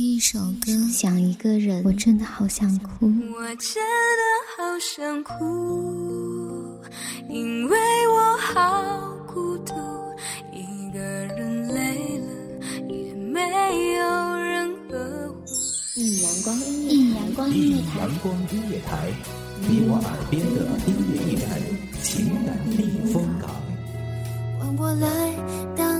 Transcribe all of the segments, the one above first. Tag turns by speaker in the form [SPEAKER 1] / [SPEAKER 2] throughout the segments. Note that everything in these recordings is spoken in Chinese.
[SPEAKER 1] 听一首歌，想一个人，我真的好想哭。
[SPEAKER 2] 我真的好想哭，因为我好孤独，一个人累了也没有人呵护。
[SPEAKER 1] 一阳光音乐，一阳光音乐台，
[SPEAKER 3] 阳光音乐台，你我耳边的音乐驿站，情感避风港。
[SPEAKER 2] 换我来当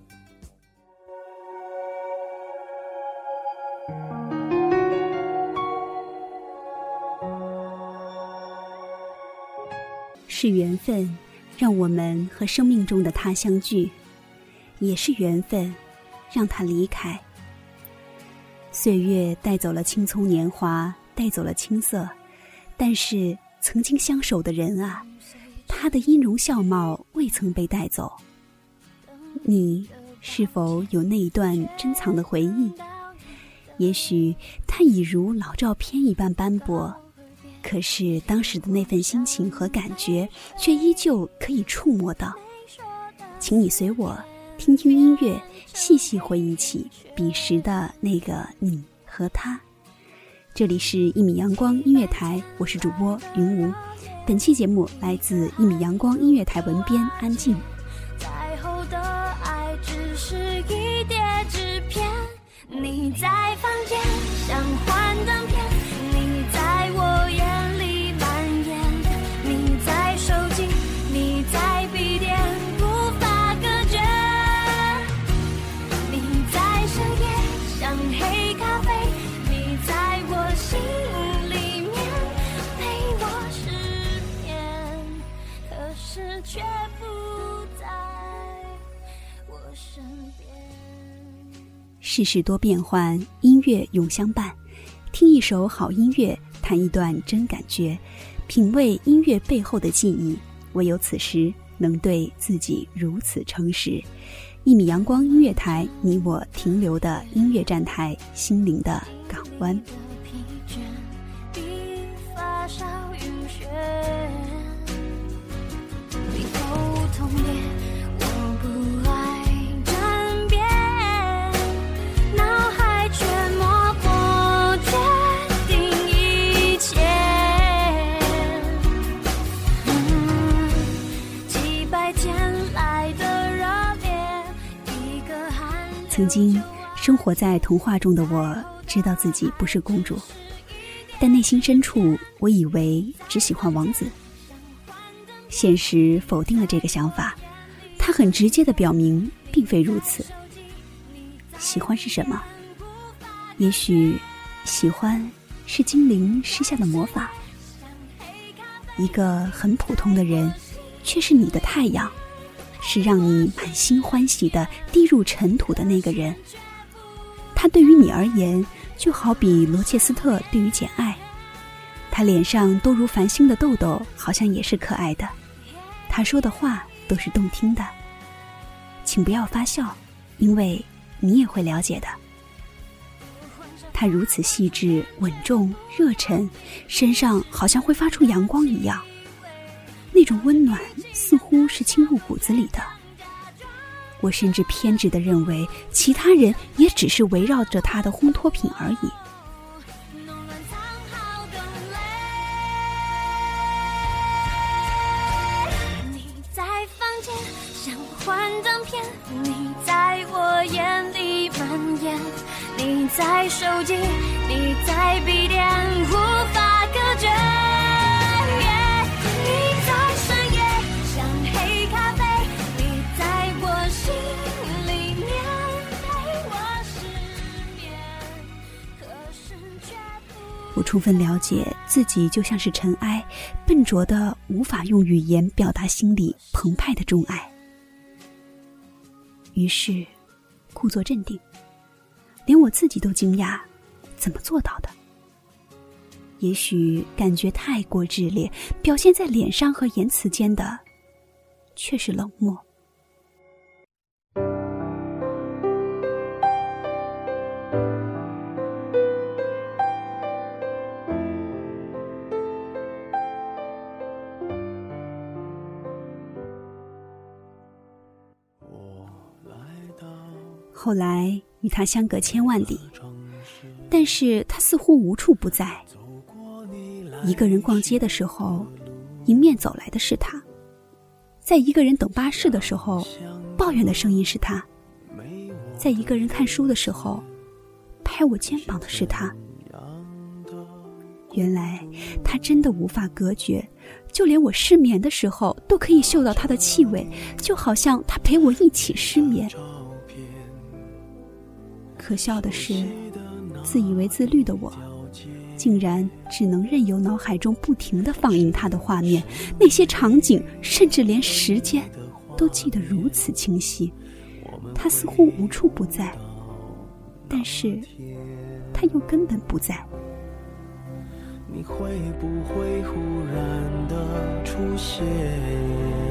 [SPEAKER 4] 是缘分，让我们和生命中的他相聚；也是缘分，让他离开。岁月带走了青葱年华，带走了青涩，但是曾经相守的人啊，他的音容笑貌未曾被带走。你是否有那一段珍藏的回忆？也许它已如老照片一般斑驳。可是当时的那份心情和感觉，却依旧可以触摸到。请你随我听听音乐，细细回忆起彼时的那个你和他。这里是一米阳光音乐台，我是主播云无。本期节目来自一米阳光音乐台文编安静。
[SPEAKER 2] 再后的爱只是一叠纸片，你在房间像幻灯片，是却不在我身边。
[SPEAKER 4] 世事多变幻，音乐永相伴。听一首好音乐，谈一段真感觉，品味音乐背后的记忆。唯有此时，能对自己如此诚实。一米阳光音乐台，你我停留的音乐站台，心灵的港湾。曾经生活在童话中的我，知道自己不是公主，但内心深处，我以为只喜欢王子。现实否定了这个想法，他很直接的表明，并非如此。喜欢是什么？也许，喜欢是精灵施下的魔法。一个很普通的人，却是你的太阳。是让你满心欢喜的滴入尘土的那个人。他对于你而言，就好比罗切斯特对于简爱，他脸上多如繁星的痘痘，好像也是可爱的。他说的话都是动听的。请不要发笑，因为你也会了解的。他如此细致、稳重、热忱，身上好像会发出阳光一样。那种温暖似乎是侵入骨子里的。我甚至偏执的认为，其他人也只是围绕着他的烘托品而已。
[SPEAKER 2] 你在房间像幻灯片，你在我眼里蔓延，你在手机，你在笔电，我
[SPEAKER 4] 充分了解自己就像是尘埃，笨拙的无法用语言表达心里澎湃的钟爱。于是，故作镇定，连我自己都惊讶，怎么做到的？也许感觉太过炽烈，表现在脸上和言辞间的，却是冷漠。后来与他相隔千万里，但是他似乎无处不在。一个人逛街的时候，迎面走来的是他；在一个人等巴士的时候，抱怨的声音是他；在一个人看书的时候，拍我肩膀的是他。原来他真的无法隔绝，就连我失眠的时候都可以嗅到他的气味，就好像他陪我一起失眠。可笑的是，自以为自律的我，竟然只能任由脑海中不停的放映他的画面，那些场景，甚至连时间，都记得如此清晰。他似乎无处不在，但是他又根本不在。
[SPEAKER 5] 你会不会忽然的出现？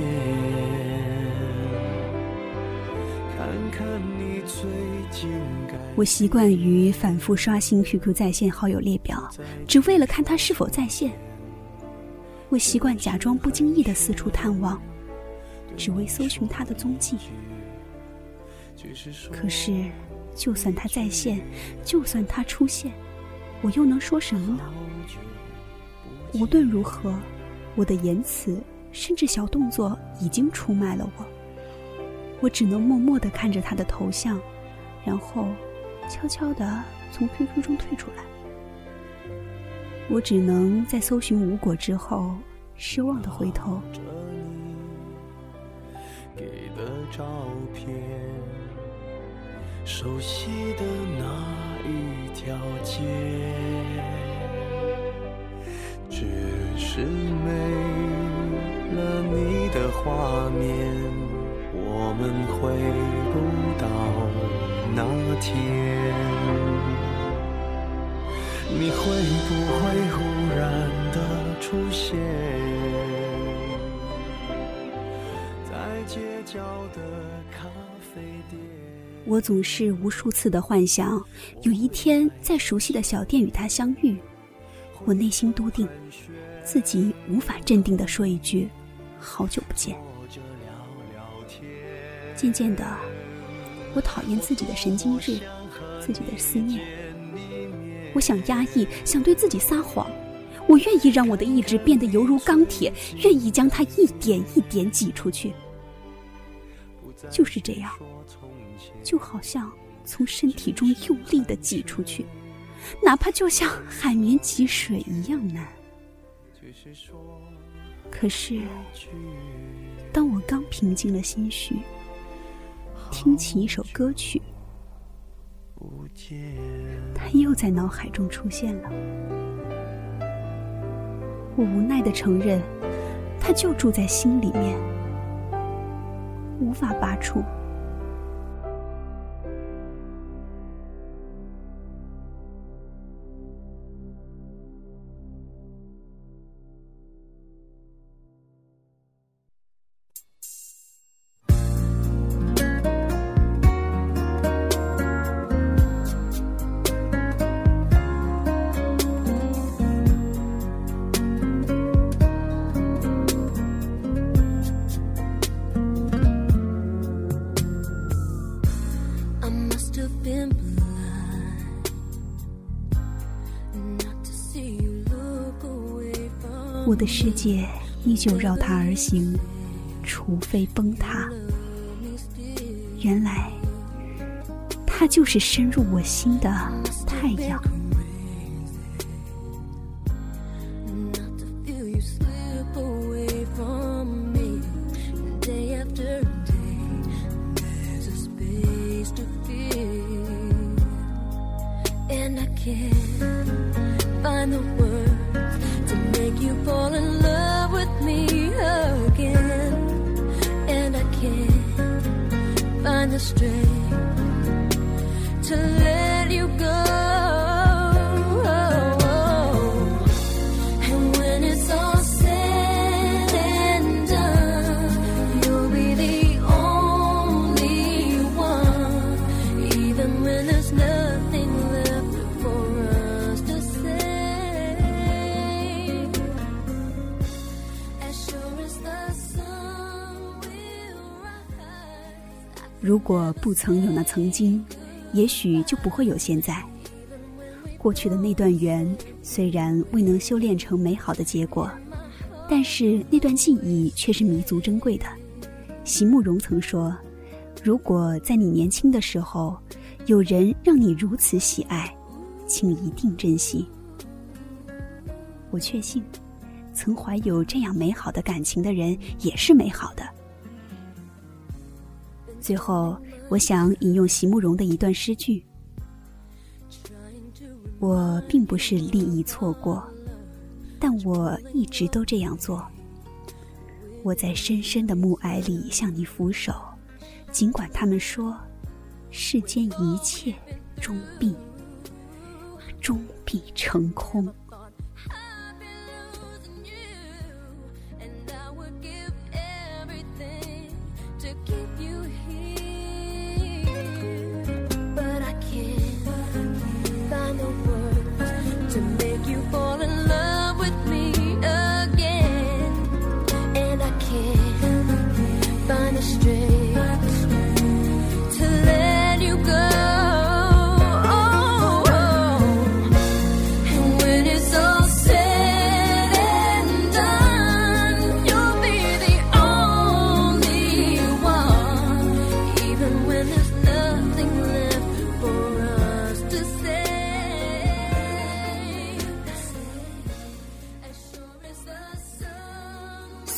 [SPEAKER 4] 我习惯于反复刷新 QQ 在线好友列表，只为了看他是否在线。我习惯假装不经意的四处探望，只为搜寻他的踪迹。可是，就算他在线，就算他出现，我又能说什么呢？无论如何，我的言辞甚至小动作已经出卖了我。我只能默默的看着他的头像，然后。悄悄的从 QQ 中退出来，我只能在搜寻无果之后，失望的回头。
[SPEAKER 5] 给的照片，熟悉的那一条街，只是没了你的画面，我们回不到。那天，你会不会忽然的出现在街角的咖啡店？
[SPEAKER 4] 我总是无数次的幻想，有一天在熟悉的小店与他相遇。我内心笃定，自己无法镇定的说一句“好久不见”。渐渐的。我讨厌自己的神经质，自己的思念。我想压抑，想对自己撒谎。我愿意让我的意志变得犹如钢铁，愿意将它一点一点挤出去。就是这样，就好像从身体中用力的挤出去，哪怕就像海绵挤水一样难。可是，当我刚平静了心绪。听起一首歌曲，他又在脑海中出现了。我无奈的承认，他就住在心里面，无法拔出。我的世界依旧绕它而行，除非崩塌。原来，它就是深入我心的 can't
[SPEAKER 2] find the words to make you fall in love with me again, and I can't find the strength.
[SPEAKER 4] 果不曾有那曾经，也许就不会有现在。过去的那段缘虽然未能修炼成美好的结果，但是那段记忆却是弥足珍贵的。席慕容曾说：“如果在你年轻的时候，有人让你如此喜爱，请一定珍惜。”我确信，曾怀有这样美好的感情的人也是美好的。最后，我想引用席慕容的一段诗句：“我并不是利益错过，但我一直都这样做。我在深深的暮霭里向你俯首，尽管他们说，世间一切终必终必成空。”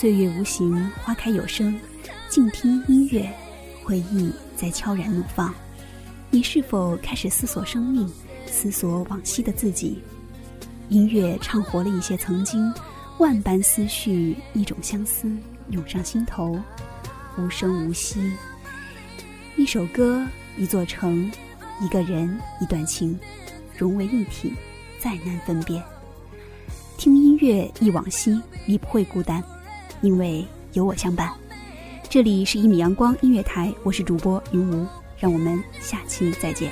[SPEAKER 4] 岁月无形，花开有声，静听音乐，回忆在悄然怒放。你是否开始思索生命，思索往昔的自己？音乐唱活了一些曾经，万般思绪，一种相思涌上心头，无声无息。一首歌，一座城，一个人，一段情，融为一体，再难分辨。听音乐忆往昔，你不会孤单，因为有我相伴。这里是一米阳光音乐台，我是主播云无，让我们下期再见。